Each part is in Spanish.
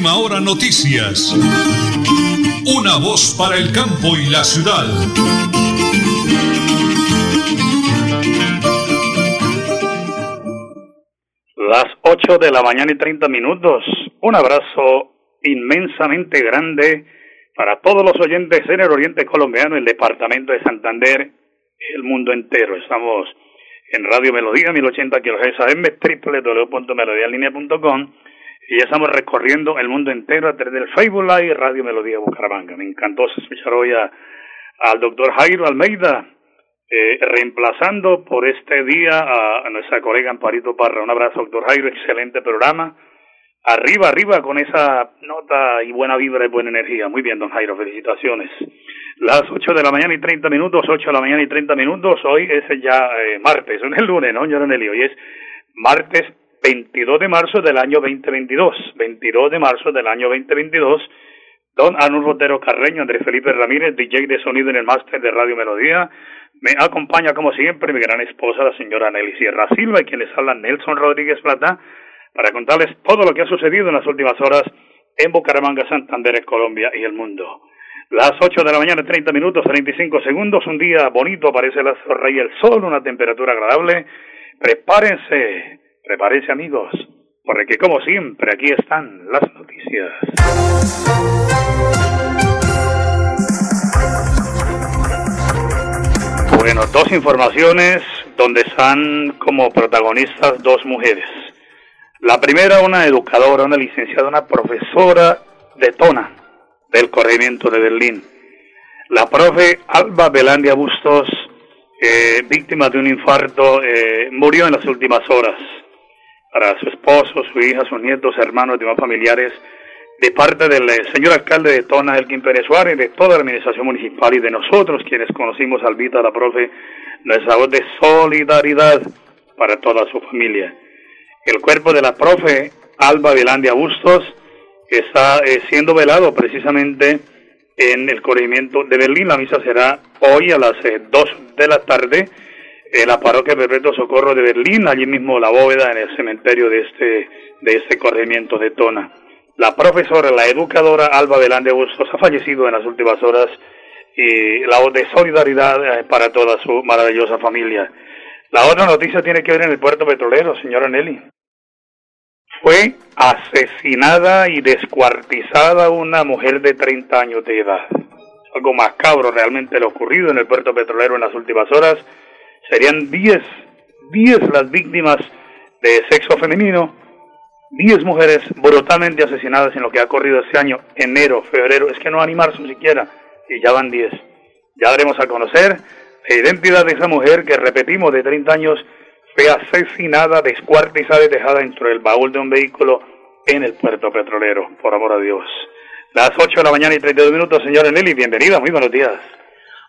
Última hora noticias. Una voz para el campo y la ciudad. Las 8 de la mañana y 30 minutos. Un abrazo inmensamente grande para todos los oyentes en el oriente colombiano, el departamento de Santander, el mundo entero. Estamos en Radio Melodía 1080 kHz AM, www.melodialinea.com y ya estamos recorriendo el mundo entero a través del Facebook Live Radio Melodía Bucaramanga. Me encantó escuchar hoy al doctor Jairo Almeida, eh, reemplazando por este día a, a, nuestra colega Amparito Parra. Un abrazo, doctor Jairo, excelente programa. Arriba, arriba con esa nota y buena vibra y buena energía. Muy bien, don Jairo, felicitaciones. Las 8 de la mañana y 30 minutos, 8 de la mañana y 30 minutos. Hoy es ya eh, martes, no es el lunes, ¿no, señor Nelly? Hoy es martes 22 de marzo del año 2022. 22 de marzo del año 2022. Don Anu Rotero Carreño, Andrés Felipe Ramírez, DJ de sonido en el máster de Radio Melodía. Me acompaña, como siempre, mi gran esposa, la señora Nelly Sierra Silva, y quienes hablan Nelson Rodríguez Plata para contarles todo lo que ha sucedido en las últimas horas en Bucaramanga, Santander, Colombia y el mundo. Las 8 de la mañana, 30 minutos, 35 segundos, un día bonito, aparece la rey el sol, una temperatura agradable. Prepárense, prepárense amigos, porque como siempre aquí están las noticias. Bueno, dos informaciones donde están como protagonistas dos mujeres. La primera, una educadora, una licenciada, una profesora de Tona, del corregimiento de Berlín. La profe Alba Belandia Bustos, eh, víctima de un infarto, eh, murió en las últimas horas. Para su esposo, su hija, sus nietos, hermanos demás familiares, de parte del eh, señor alcalde de Tona, Elkin Pérez Suárez, de toda la administración municipal y de nosotros, quienes conocimos a Albita, la profe, nuestra voz de solidaridad para toda su familia. El cuerpo de la profe Alba Velandia Bustos está eh, siendo velado precisamente en el corregimiento de Berlín. La misa será hoy a las eh, 2 de la tarde en la parroquia Perpetuo Socorro de Berlín, allí mismo la bóveda en el cementerio de este, de este corregimiento de Tona. La profesora, la educadora Alba Velandia Bustos ha fallecido en las últimas horas y la voz de solidaridad eh, para toda su maravillosa familia. La otra noticia tiene que ver en el puerto petrolero, señora Nelly. Fue asesinada y descuartizada una mujer de 30 años de edad. Algo macabro realmente lo ocurrido en el puerto petrolero en las últimas horas. Serían 10, 10 las víctimas de sexo femenino, 10 mujeres brutalmente asesinadas en lo que ha corrido este año, enero, febrero, es que no animarse siquiera, y ya van 10. Ya daremos a conocer la identidad de esa mujer que, repetimos, de 30 años, fue asesinada, descuartizada y dejada dentro del baúl de un vehículo en el puerto petrolero, por amor a Dios. Las 8 de la mañana y 32 minutos, señora Nelly, bienvenida, muy buenos días.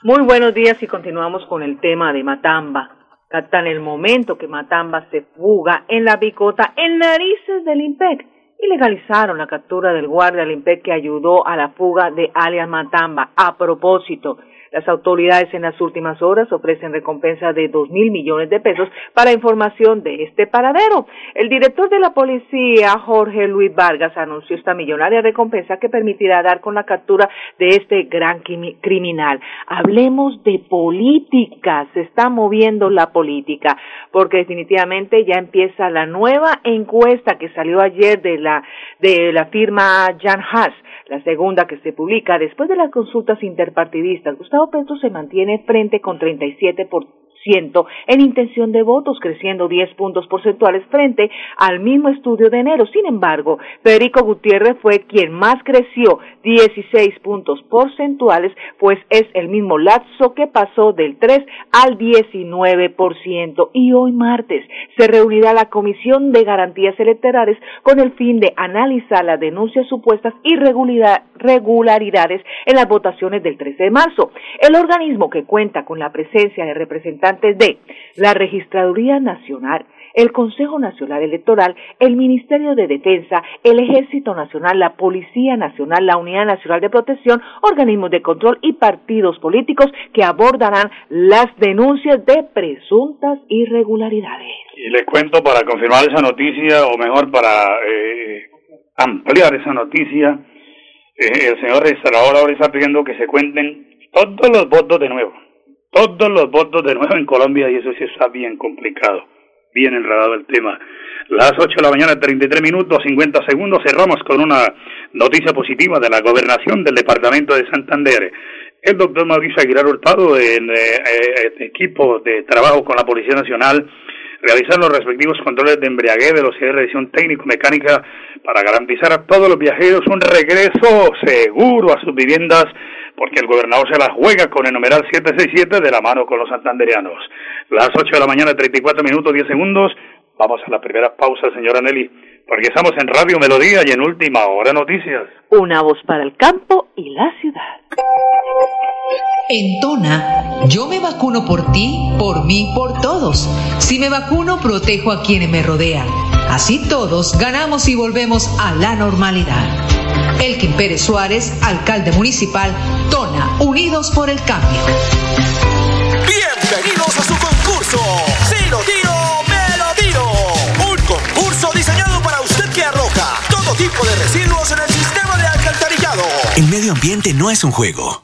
Muy buenos días y continuamos con el tema de Matamba. Captan el momento que Matamba se fuga en la bicota en narices del IMPEC y legalizaron la captura del guardia del IMPEC que ayudó a la fuga de alias Matamba. A propósito, las autoridades en las últimas horas ofrecen recompensa de dos mil millones de pesos para información de este paradero. El director de la policía, Jorge Luis Vargas, anunció esta millonaria recompensa que permitirá dar con la captura de este gran criminal. Hablemos de política, se está moviendo la política, porque definitivamente ya empieza la nueva encuesta que salió ayer de la, de la firma Jan Haas la segunda que se publica después de las consultas interpartidistas, Gustavo Petro se mantiene frente con 37 por en intención de votos, creciendo 10 puntos porcentuales frente al mismo estudio de enero. Sin embargo, Federico Gutiérrez fue quien más creció 16 puntos porcentuales, pues es el mismo lapso que pasó del 3 al 19%. Y hoy martes se reunirá la Comisión de Garantías Electorales con el fin de analizar las denuncias supuestas irregularidades en las votaciones del 13 de marzo. El organismo que cuenta con la presencia de representantes de la Registraduría Nacional, el Consejo Nacional Electoral, el Ministerio de Defensa, el Ejército Nacional, la Policía Nacional, la Unidad Nacional de Protección, organismos de control y partidos políticos que abordarán las denuncias de presuntas irregularidades. Y les cuento para confirmar esa noticia, o mejor para eh, ampliar esa noticia. Eh, el señor registrador ahora está pidiendo que se cuenten todos los votos de nuevo, todos los votos de nuevo en Colombia y eso sí está bien complicado, bien enredado el tema. Las 8 de la mañana, 33 minutos, 50 segundos, cerramos con una noticia positiva de la gobernación del departamento de Santander. El doctor Mauricio Aguilar Hurtado, en eh, eh, equipo de trabajo con la Policía Nacional, realizar los respectivos controles de embriaguez, velocidad de revisión técnico-mecánica para garantizar a todos los viajeros un regreso seguro a sus viviendas, porque el gobernador se la juega con el numeral 767 de la mano con los santanderianos. Las 8 de la mañana, 34 minutos, 10 segundos. Vamos a la primera pausa, señora Nelly, porque estamos en Radio Melodía y en Última Hora Noticias. Una voz para el campo y la ciudad. En Tona, yo me vacuno por ti, por mí, por todos. Si me vacuno, protejo a quienes me rodean. Así todos ganamos y volvemos a la normalidad. Elkin Pérez Suárez, alcalde municipal, Tona, Unidos por el Cambio. Bienvenidos a su concurso. Si lo tiro, me lo tiro. Un concurso diseñado para usted que arroja todo tipo de residuos en el sistema de alcantarillado. El medio ambiente no es un juego.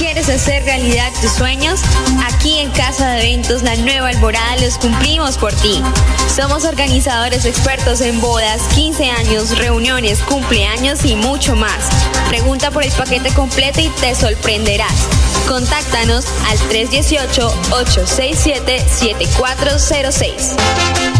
¿Quieres hacer realidad tus sueños? Aquí en Casa de Eventos La Nueva Alborada los cumplimos por ti. Somos organizadores expertos en bodas, 15 años, reuniones, cumpleaños y mucho más. Pregunta por el paquete completo y te sorprenderás. Contáctanos al 318-867-7406.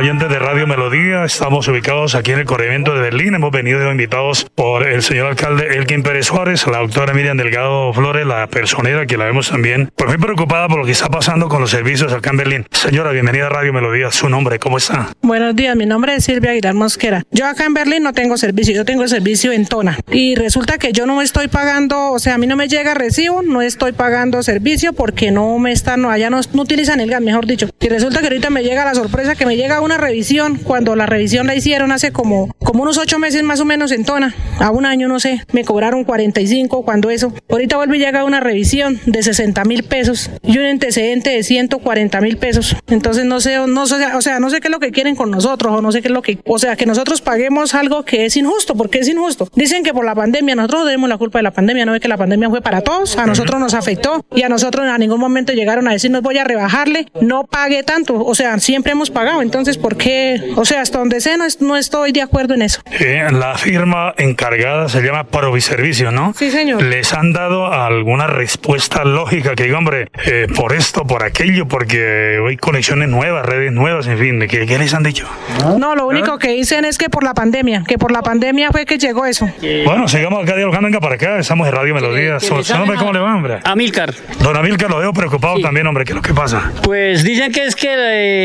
Oyentes de Radio Melodía, estamos ubicados aquí en el corregimiento de Berlín. Hemos venido invitados por el señor alcalde Elkin Pérez Suárez, la doctora Miriam Delgado Flores, la personera que la vemos también, pues muy preocupada por lo que está pasando con los servicios acá en Berlín. Señora, bienvenida a Radio Melodía. Su nombre, ¿cómo está? Buenos días, mi nombre es Silvia Aguilar Mosquera. Yo acá en Berlín no tengo servicio, yo tengo servicio en Tona. Y resulta que yo no estoy pagando, o sea, a mí no me llega recibo, no estoy pagando servicio porque no me están, allá no, no utilizan el gas, mejor dicho. Y resulta que ahorita me llega la sorpresa que me llega una revisión, cuando la revisión la hicieron hace como, como unos ocho meses más o menos en Tona, a un año no sé, me cobraron 45 cuando eso. Ahorita vuelve y llega una revisión de 60 mil pesos y un antecedente de 140 mil pesos. Entonces no sé, no sé, o sea, no sé qué es lo que quieren con nosotros o no sé qué es lo que, o sea, que nosotros paguemos algo que es injusto, porque es injusto. Dicen que por la pandemia, nosotros tenemos la culpa de la pandemia, no es que la pandemia fue para todos, a nosotros nos afectó y a nosotros a ningún momento llegaron a decirnos voy a rebajarle, no pague tanto, o sea, siempre hemos pagado. Entonces, ¿por qué? O sea, hasta donde sé, no, estoy de acuerdo en eso. Eh, la firma encargada se llama Proviservicio, ¿no? Sí, señor. ¿Les han dado alguna respuesta lógica que diga, hombre, eh, por esto, por aquello, porque hay conexiones nuevas, redes nuevas, en fin, ¿qué, qué les han dicho? No, lo único que dicen es que por la pandemia, que por la pandemia fue que llegó eso. Bueno, sigamos acá dialogando, venga para acá, estamos en Radio Melodía. ¿Cómo le va, hombre? Amilcar. Don Amilcar, lo veo preocupado también, hombre, ¿qué es lo que pasa? Pues dicen que es que,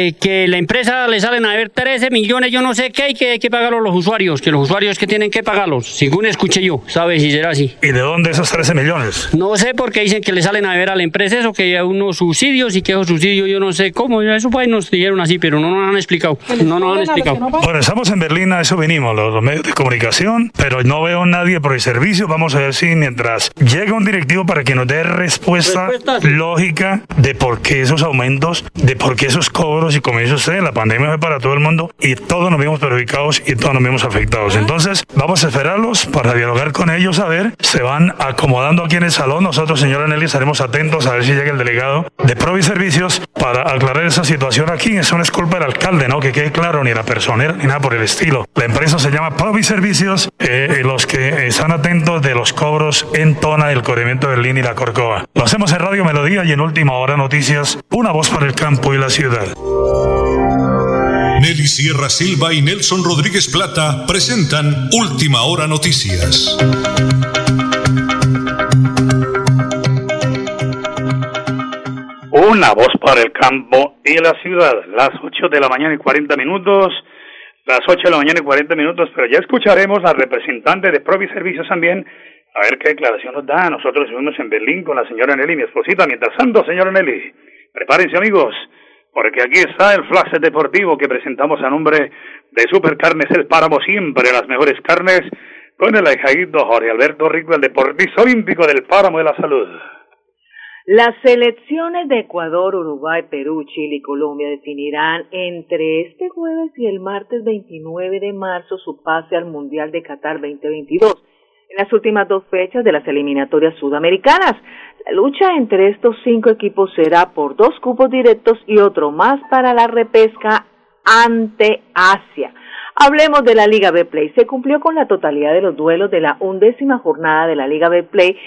eh, que la empresa le salen a ver 13 millones, yo no sé qué, y que hay que pagarlos los usuarios, que los usuarios que tienen que pagarlos, según escuché yo, ¿sabes si será así? ¿Y de dónde esos 13 millones? No sé, porque dicen que le salen a ver a la empresa eso, que hay unos subsidios y que esos subsidios yo no sé cómo, eso pues nos dijeron así, pero no nos han explicado, no nos han explicado. Bueno, estamos en Berlín, a eso venimos, los, medios de comunicación, pero no veo nadie por el servicio, vamos a ver si mientras llega un directivo para que nos dé respuesta lógica de por qué esos aumentos, de por qué esos cobros y como dice usted, la pandemia fue para todo el mundo y todos nos vimos perjudicados y todos nos vimos afectados. Entonces, vamos a esperarlos para dialogar con ellos, a ver, se van acomodando aquí en el salón. Nosotros, señora Nelly, estaremos atentos a ver si llega el delegado de Provi Servicios para aclarar esa situación aquí. Eso no es culpa del alcalde, ¿no? Que quede claro, ni la personera, ni nada por el estilo. La empresa se llama Provi Servicios, eh, los que están atentos de los cobros en Tona, el corrimiento del Lini y la Corcova. Lo hacemos en Radio Melodía y en Última Hora Noticias, una voz para el campo y la ciudad. Nelly Sierra Silva y Nelson Rodríguez Plata presentan Última Hora Noticias. Una voz para el campo y la ciudad. Las 8 de la mañana y 40 minutos. Las 8 de la mañana y 40 minutos, pero ya escucharemos al representante de Provi Servicios también, a ver qué declaración nos da. Nosotros estuvimos en Berlín con la señora Nelly, mi esposita. Mientras tanto, señora Nelly, prepárense amigos, porque aquí está el flash deportivo que presentamos a nombre de Supercarnes El Páramo, siempre las mejores carnes, con el ahijadito Jorge Alberto Rico, el deportista olímpico del Páramo de la Salud. Las selecciones de Ecuador, Uruguay, Perú, Chile y Colombia definirán entre este jueves y el martes 29 de marzo su pase al Mundial de Qatar 2022 en las últimas dos fechas de las eliminatorias sudamericanas. La lucha entre estos cinco equipos será por dos cupos directos y otro más para la repesca ante Asia. Hablemos de la Liga B Play. Se cumplió con la totalidad de los duelos de la undécima jornada de la Liga B Play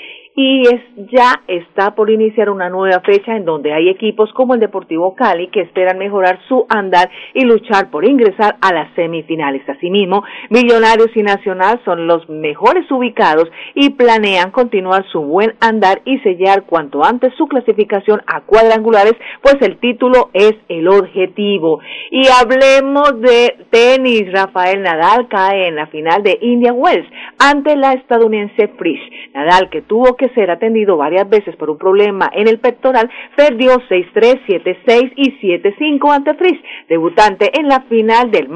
y es, ya está por iniciar una nueva fecha en donde hay equipos como el Deportivo Cali que esperan mejorar su andar y luchar por ingresar a las semifinales. Asimismo, Millonarios y Nacional son los mejores ubicados y planean continuar su buen andar y sellar cuanto antes su clasificación a cuadrangulares, pues el título es el objetivo. Y hablemos de tenis. Rafael Nadal cae en la final de Indian Wells ante la estadounidense Frisch. Nadal que tuvo que ser atendido varias veces por un problema en el pectoral, perdió 6-3, 7-6 y 7-5 ante Fritz, debutante en la final del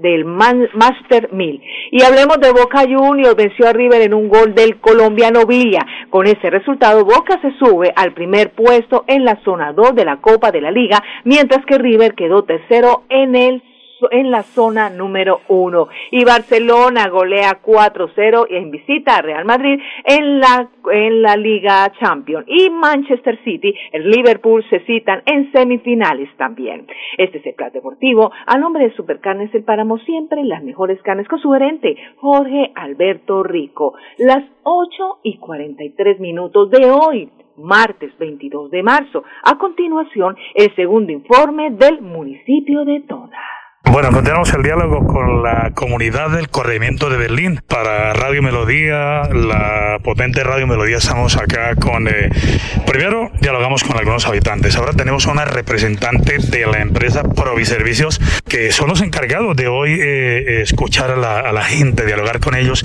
del Master 1000. Y hablemos de Boca Juniors, venció a River en un gol del colombiano Villa. Con ese resultado, Boca se sube al primer puesto en la zona 2 de la Copa de la Liga, mientras que River quedó tercero en el en la zona número uno. Y Barcelona golea 4-0 en visita a Real Madrid en la, en la Liga Champions. Y Manchester City, el Liverpool se citan en semifinales también. Este es el plan deportivo. A nombre de Supercarnes El Páramo, siempre las mejores carnes con su gerente, Jorge Alberto Rico. Las 8 y 43 minutos de hoy martes 22 de marzo. A continuación, el segundo informe del municipio de Tona. Bueno, continuamos el diálogo con la comunidad del corregimiento de Berlín. Para Radio Melodía, la potente Radio Melodía, estamos acá con... Eh, primero, dialogamos con algunos habitantes. Ahora tenemos una representante de la empresa Proviservicios, que son los encargados de hoy eh, escuchar a la, gente, dialogar con ellos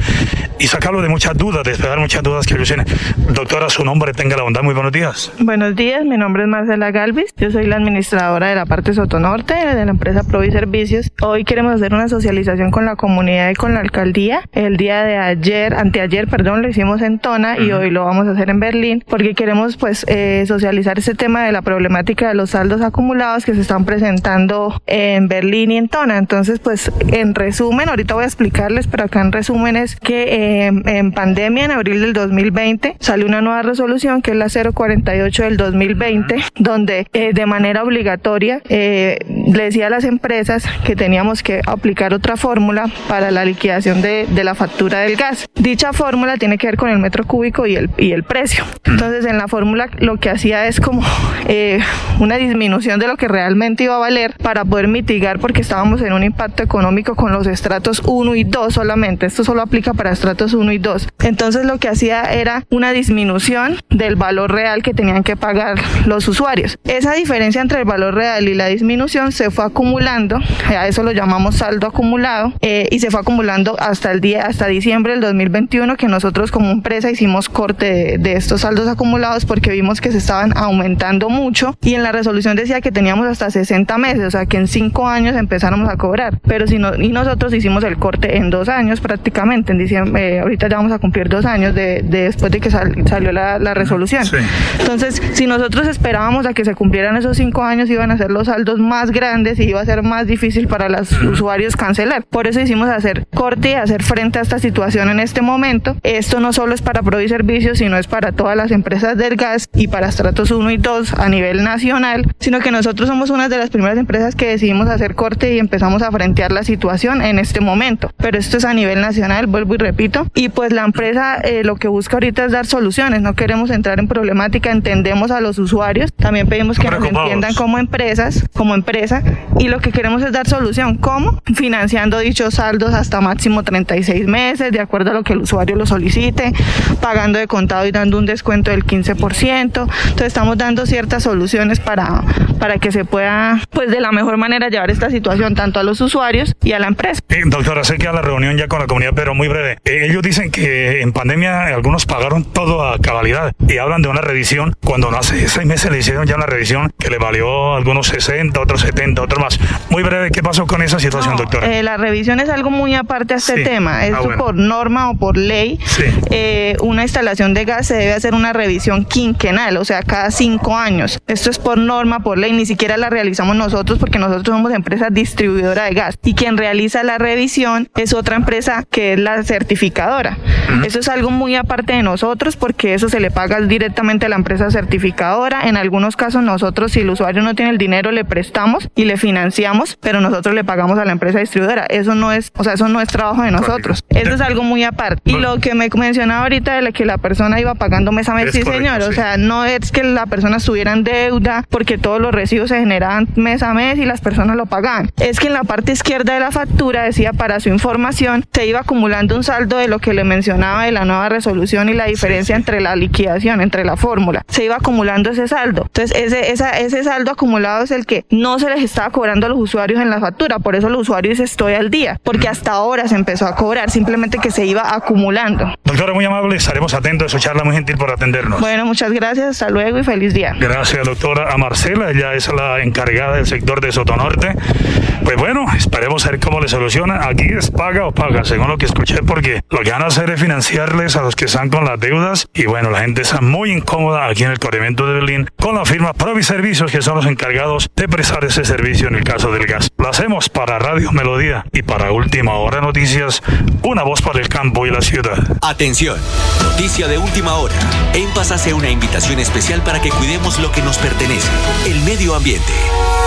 y sacarlo de muchas dudas, despegar muchas dudas que ellos tienen. Doctora, su nombre, tenga la bondad. Muy buenos días. Buenos días, mi nombre es Marcela Galvis. Yo soy la administradora de la parte sotonorte de la empresa Proviservicios servicios. Hoy queremos hacer una socialización con la comunidad y con la alcaldía. El día de ayer, anteayer, perdón, lo hicimos en Tona y hoy lo vamos a hacer en Berlín porque queremos pues eh, socializar ese tema de la problemática de los saldos acumulados que se están presentando en Berlín y en Tona. Entonces pues en resumen, ahorita voy a explicarles, pero acá en resumen es que eh, en pandemia, en abril del 2020, salió una nueva resolución que es la 048 del 2020, donde eh, de manera obligatoria le decía a las empresas que teníamos que aplicar otra fórmula para la liquidación de, de la factura del gas. Dicha fórmula tiene que ver con el metro cúbico y el, y el precio. Entonces en la fórmula lo que hacía es como eh, una disminución de lo que realmente iba a valer para poder mitigar porque estábamos en un impacto económico con los estratos 1 y 2 solamente. Esto solo aplica para estratos 1 y 2. Entonces lo que hacía era una disminución del valor real que tenían que pagar los usuarios. Esa diferencia entre el valor real y la disminución se fue acumulando, a eso lo llamamos saldo acumulado, eh, y se fue acumulando hasta el día, hasta diciembre del 2021 que nosotros como empresa hicimos corte de, estos saldos acumulados porque vimos que se estaban aumentando mucho y en la resolución decía que teníamos hasta 60 meses, o sea que en 5 años empezáramos a cobrar, pero si no, y nosotros hicimos el corte en 2 años prácticamente, en diciembre, eh, ahorita ya vamos a cumplir 2 años de, después de que salió la, la resolución. Entonces, si nosotros esperábamos a que se cumplieran esos 5 años, iban a ser los saldos más grandes y iba a ser más difícil para los usuarios cancelar. Por eso hicimos hacer corte y hacer frente a esta situación en este momento. Esto no solo es para Pro y Servicios, sino es para todas las empresas del gas y para estratos 1 y 2 a nivel nacional, sino que nosotros somos una de las primeras empresas que decidimos hacer corte y empezamos a frentear la situación en este momento. Pero esto es a nivel nacional, vuelvo y repito. Y pues la empresa eh, lo que busca ahorita es dar soluciones, no queremos entrar en problemática, entendemos a los usuarios, también pedimos que nos entiendan como empresas, como empresa, y lo que queremos es dar solución. ¿Cómo? Financiando dichos saldos hasta máximo 36 meses, de acuerdo a lo que el usuario lo solicite, pagando de contado y dando un descuento del 15%. Entonces estamos dando ciertas soluciones para, para que se pueda, pues de la mejor manera llevar esta situación tanto a los usuarios y a la empresa. doctora, sé que a la reunión ya con la comunidad, pero muy breve. Eh, ellos dicen que en pandemia algunos pagaron todo a cabalidad y hablan de una revisión cuando hace seis meses le hicieron ya una revisión que le valió algunos 60, otros 70, otros más. Muy breve, ¿qué pasó con esa situación, doctora? Eh, la revisión es algo muy aparte a este tema. Ah, por norma o por ley. Eh, una instalación de gas se debe hacer una revisión quinquenal, o sea, cada cinco años. Esto es por norma, por ley, ni siquiera la realizamos nosotros porque nosotros somos empresa distribuidora de gas y quien realiza la revisión es otra empresa que es la certificadora. Eso es algo muy aparte de nosotros porque eso se le paga directamente a la empresa certificadora. En algunos casos nosotros, si el usuario no tiene el dinero, le prestamos y le financiamos, pero nosotros le pagamos a la empresa distribuidora. Eso no es, o sea, eso no es trabajo de nosotros. Eso es algo muy aparte. Y lo que me mencionaba ahorita de que la persona iba pagando mes a mes, sí señor, o sea, no es que la persona estuviera en deuda porque todos los recibos se generaban mes a mes y las personas lo pagaban. Es que en la parte izquierda de la factura decía para su información se iba acumulando un saldo de lo que le mencionaba de la nueva resolución y la diferencia entre la liquidación, entre la fórmula. Se iba acumulando ese saldo. Entonces, ese, esa, ese saldo acumulado es el que no se les estaba cobrando a los usuarios en la factura. Por eso los usuarios estoy al día, porque hasta ahora se empezó a cobrar, simplemente que se iba acumulando. Doctora, muy amable, estaremos atentos a su charla, muy gentil por atendernos. Bueno, muchas gracias, hasta luego y feliz día. Gracias, doctora. A Marcela, ella es la encargada del sector de Sotonorte. Pues bueno, esperemos a ver cómo le soluciona. Aquí es paga o paga, según lo que escuché, porque lo que van a hacer es financiarles a los que están con las deudas. Y bueno, la gente está muy incómoda aquí en el corrimiento de Berlín con la firma Provi Servicios, que son los encargados de prestar ese servicio en el caso del gas. Lo hacemos para Radio Melodía y para Última Hora Noticias, una voz para el campo y la ciudad. Atención, noticia de última hora. En Paz hace una invitación especial para que cuidemos lo que nos pertenece, el medio ambiente.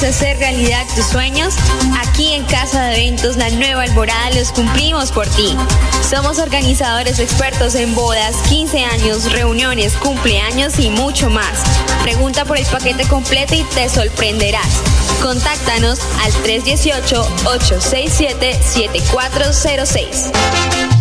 ¿Quieres hacer realidad tus sueños? Aquí en Casa de Eventos La Nueva Alborada los cumplimos por ti. Somos organizadores expertos en bodas, 15 años, reuniones, cumpleaños y mucho más. Pregunta por el paquete completo y te sorprenderás. Contáctanos al 318-867-7406.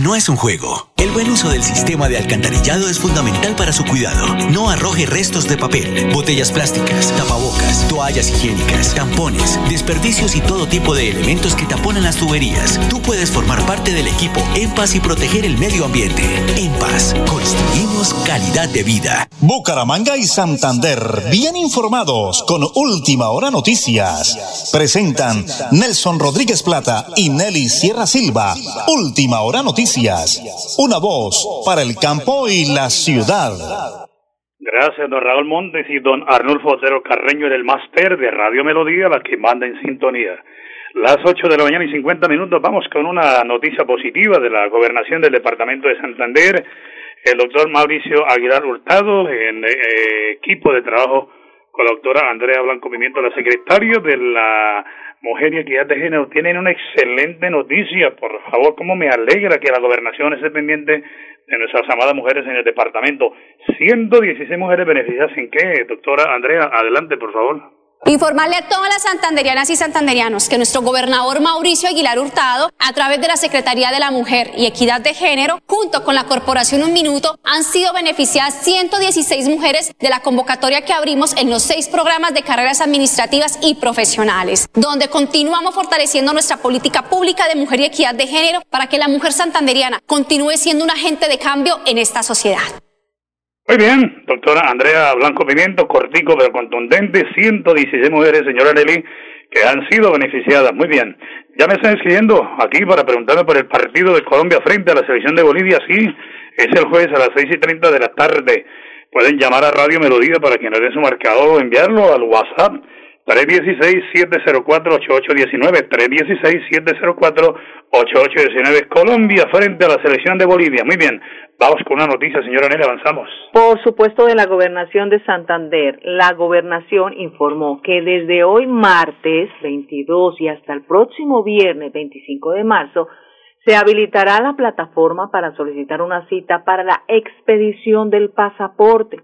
No es un juego. El buen uso del sistema de alcantarillado es fundamental para su cuidado. No arroje restos de papel, botellas plásticas, tapabocas, toallas higiénicas, tampones, desperdicios y todo tipo de elementos que taponan las tuberías. Tú puedes formar parte del equipo En Paz y proteger el medio ambiente. En Paz, construimos calidad de vida. Bucaramanga y Santander, bien informados con Última Hora Noticias. Presentan Nelson Rodríguez Plata y Nelly Sierra Silva. Última Hora Noticias. Voz para el campo y la ciudad. Gracias, don Raúl Montes y don Arnulfo Otero Carreño en el máster de Radio Melodía, la que manda en sintonía. Las 8 de la mañana y 50 minutos vamos con una noticia positiva de la gobernación del departamento de Santander. El doctor Mauricio Aguilar Hurtado, en eh, equipo de trabajo con la doctora Andrea Blanco Pimiento, la secretaria de la Mujer y Equidad de Género, tienen una excelente noticia. Por favor, cómo me alegra que la gobernación esté pendiente de nuestras amadas mujeres en el departamento. 116 mujeres beneficiadas en qué, doctora Andrea, adelante, por favor. Informarle a todas las santanderianas y santanderianos que nuestro gobernador Mauricio Aguilar Hurtado, a través de la Secretaría de la Mujer y Equidad de Género, junto con la Corporación Un Minuto, han sido beneficiadas 116 mujeres de la convocatoria que abrimos en los seis programas de carreras administrativas y profesionales, donde continuamos fortaleciendo nuestra política pública de mujer y equidad de género para que la mujer santanderiana continúe siendo un agente de cambio en esta sociedad. Muy bien, doctora Andrea Blanco Pimiento, cortico pero contundente, 116 mujeres, señora Nelly, que han sido beneficiadas. Muy bien, ya me están escribiendo aquí para preguntarme por el partido de Colombia frente a la selección de Bolivia. Sí, es el jueves a las seis y treinta de la tarde. Pueden llamar a Radio Melodía para que nos den su marcador o enviarlo al WhatsApp 316-704-8819, 316-704-8819, Colombia frente a la selección de Bolivia. Muy bien, vamos con una noticia, señora Nela, avanzamos. Por supuesto, de la gobernación de Santander. La gobernación informó que desde hoy martes 22 y hasta el próximo viernes 25 de marzo, se habilitará la plataforma para solicitar una cita para la expedición del pasaporte.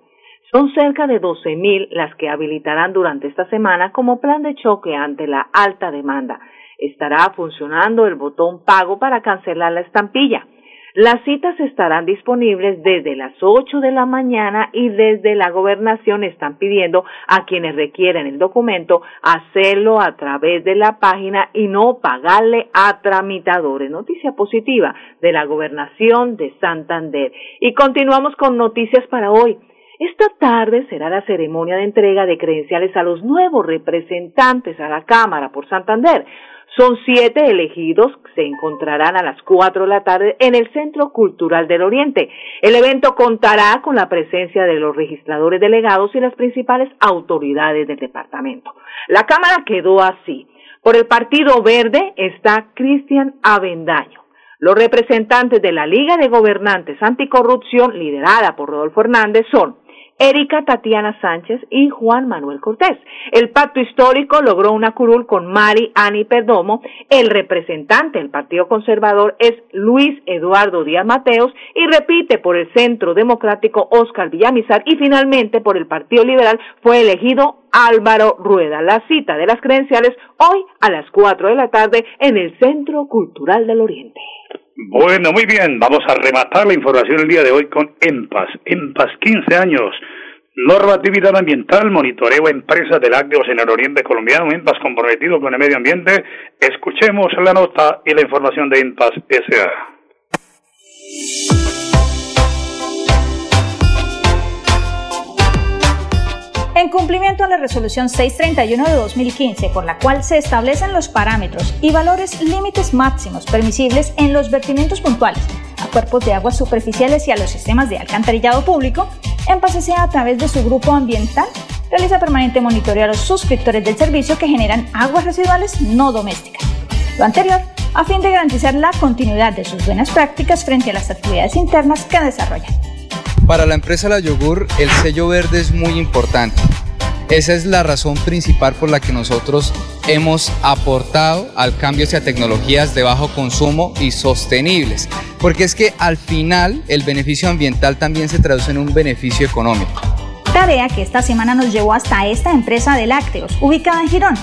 Son cerca de 12.000 las que habilitarán durante esta semana como plan de choque ante la alta demanda. Estará funcionando el botón pago para cancelar la estampilla. Las citas estarán disponibles desde las 8 de la mañana y desde la gobernación están pidiendo a quienes requieren el documento hacerlo a través de la página y no pagarle a tramitadores. Noticia positiva de la gobernación de Santander. Y continuamos con noticias para hoy. Esta tarde será la ceremonia de entrega de credenciales a los nuevos representantes a la Cámara por Santander. Son siete elegidos se encontrarán a las cuatro de la tarde en el Centro Cultural del Oriente. El evento contará con la presencia de los registradores delegados y las principales autoridades del departamento. La Cámara quedó así. Por el Partido Verde está Cristian Avendaño. Los representantes de la Liga de Gobernantes Anticorrupción, liderada por Rodolfo Hernández, son Erika Tatiana Sánchez y Juan Manuel Cortés. El pacto histórico logró una curul con Mari Ani Perdomo. El representante del Partido Conservador es Luis Eduardo Díaz Mateos y repite por el Centro Democrático Oscar Villamizar y finalmente por el Partido Liberal fue elegido Álvaro Rueda. La cita de las credenciales hoy a las 4 de la tarde en el Centro Cultural del Oriente. Bueno, muy bien, vamos a rematar la información el día de hoy con EMPAS. EMPAS, 15 años Normatividad ambiental, monitoreo empresas de lácteos en el oriente colombiano, INPAS comprometido con el medio ambiente. Escuchemos la nota y la información de INPAS S.A. En cumplimiento a la resolución 631 de 2015, por la cual se establecen los parámetros y valores límites máximos permisibles en los vertimientos puntuales a cuerpos de aguas superficiales y a los sistemas de alcantarillado público, en a través de su grupo ambiental realiza permanente monitoreo a los suscriptores del servicio que generan aguas residuales no domésticas. Lo anterior a fin de garantizar la continuidad de sus buenas prácticas frente a las actividades internas que desarrollan. Para la empresa La Yogur, el sello verde es muy importante. Esa es la razón principal por la que nosotros hemos aportado al cambio hacia tecnologías de bajo consumo y sostenibles, porque es que al final el beneficio ambiental también se traduce en un beneficio económico. Tarea que esta semana nos llevó hasta esta empresa de lácteos, ubicada en Girón,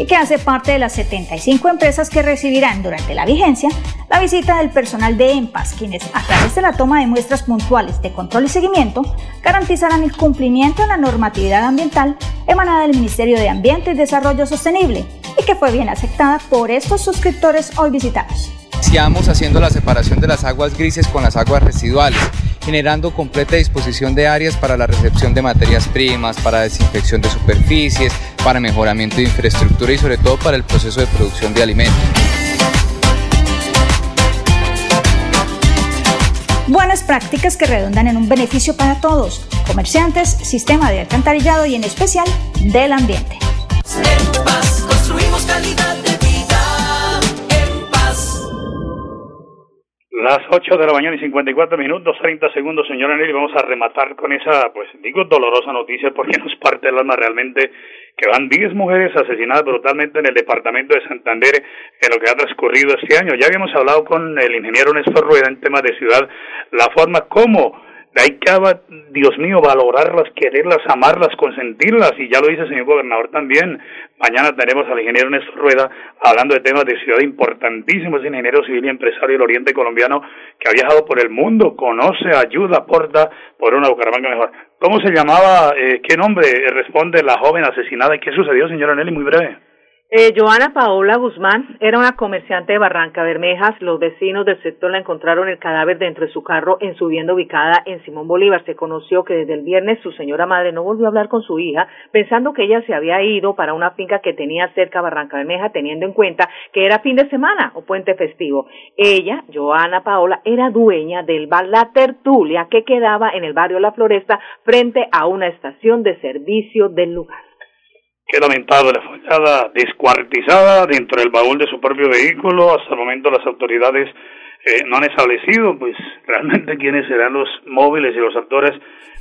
y que hace parte de las 75 empresas que recibirán durante la vigencia la visita del personal de EMPAS, quienes a través de la toma de muestras puntuales de control y seguimiento garantizarán el cumplimiento de la normatividad ambiental emanada del Ministerio de Ambiente y Desarrollo Sostenible y que fue bien aceptada por estos suscriptores hoy visitados. Iniciamos haciendo la separación de las aguas grises con las aguas residuales generando completa disposición de áreas para la recepción de materias primas, para desinfección de superficies, para mejoramiento de infraestructura y sobre todo para el proceso de producción de alimentos. Buenas prácticas que redundan en un beneficio para todos, comerciantes, sistema de alcantarillado y en especial del ambiente. Las 8 de la mañana y 54 minutos, 30 segundos, señora Nelly. Vamos a rematar con esa, pues digo, dolorosa noticia porque nos parte el alma realmente que van 10 mujeres asesinadas brutalmente en el departamento de Santander en lo que ha transcurrido este año. Ya habíamos hablado con el ingeniero Néstor Rueda en temas de ciudad, la forma como hay que, Dios mío, valorarlas, quererlas, amarlas, consentirlas, y ya lo dice el señor gobernador también. Mañana tenemos al ingeniero Néstor Rueda hablando de temas de ciudad importantísimos, ingeniero civil y empresario del oriente colombiano que ha viajado por el mundo, conoce, ayuda, aporta por una Bucaramanga mejor. ¿Cómo se llamaba, eh, qué nombre responde la joven asesinada qué sucedió, señora Nelly? Muy breve. Eh, Joana Paola Guzmán era una comerciante de Barranca Bermejas. Los vecinos del sector la encontraron el cadáver dentro de su carro en su vivienda ubicada en Simón Bolívar. Se conoció que desde el viernes su señora madre no volvió a hablar con su hija, pensando que ella se había ido para una finca que tenía cerca Barranca Bermeja, teniendo en cuenta que era fin de semana o puente festivo. Ella, Joana Paola, era dueña del bar La Tertulia que quedaba en el barrio La Floresta frente a una estación de servicio del lugar. Qué lamentable, fue hallada descuartizada dentro del baúl de su propio vehículo. Hasta el momento las autoridades eh, no han establecido, pues, realmente quiénes serán los móviles y los actores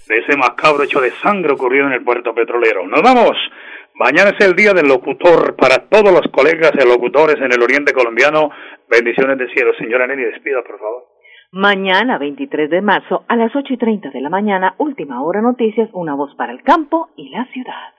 de ese macabro hecho de sangre ocurrido en el puerto petrolero. Nos vamos. Mañana es el día del locutor para todos los colegas de locutores en el oriente colombiano. Bendiciones del cielo. Señora Nelly, despida, por favor. Mañana, 23 de marzo, a las 8 y 30 de la mañana, última hora noticias, una voz para el campo y la ciudad.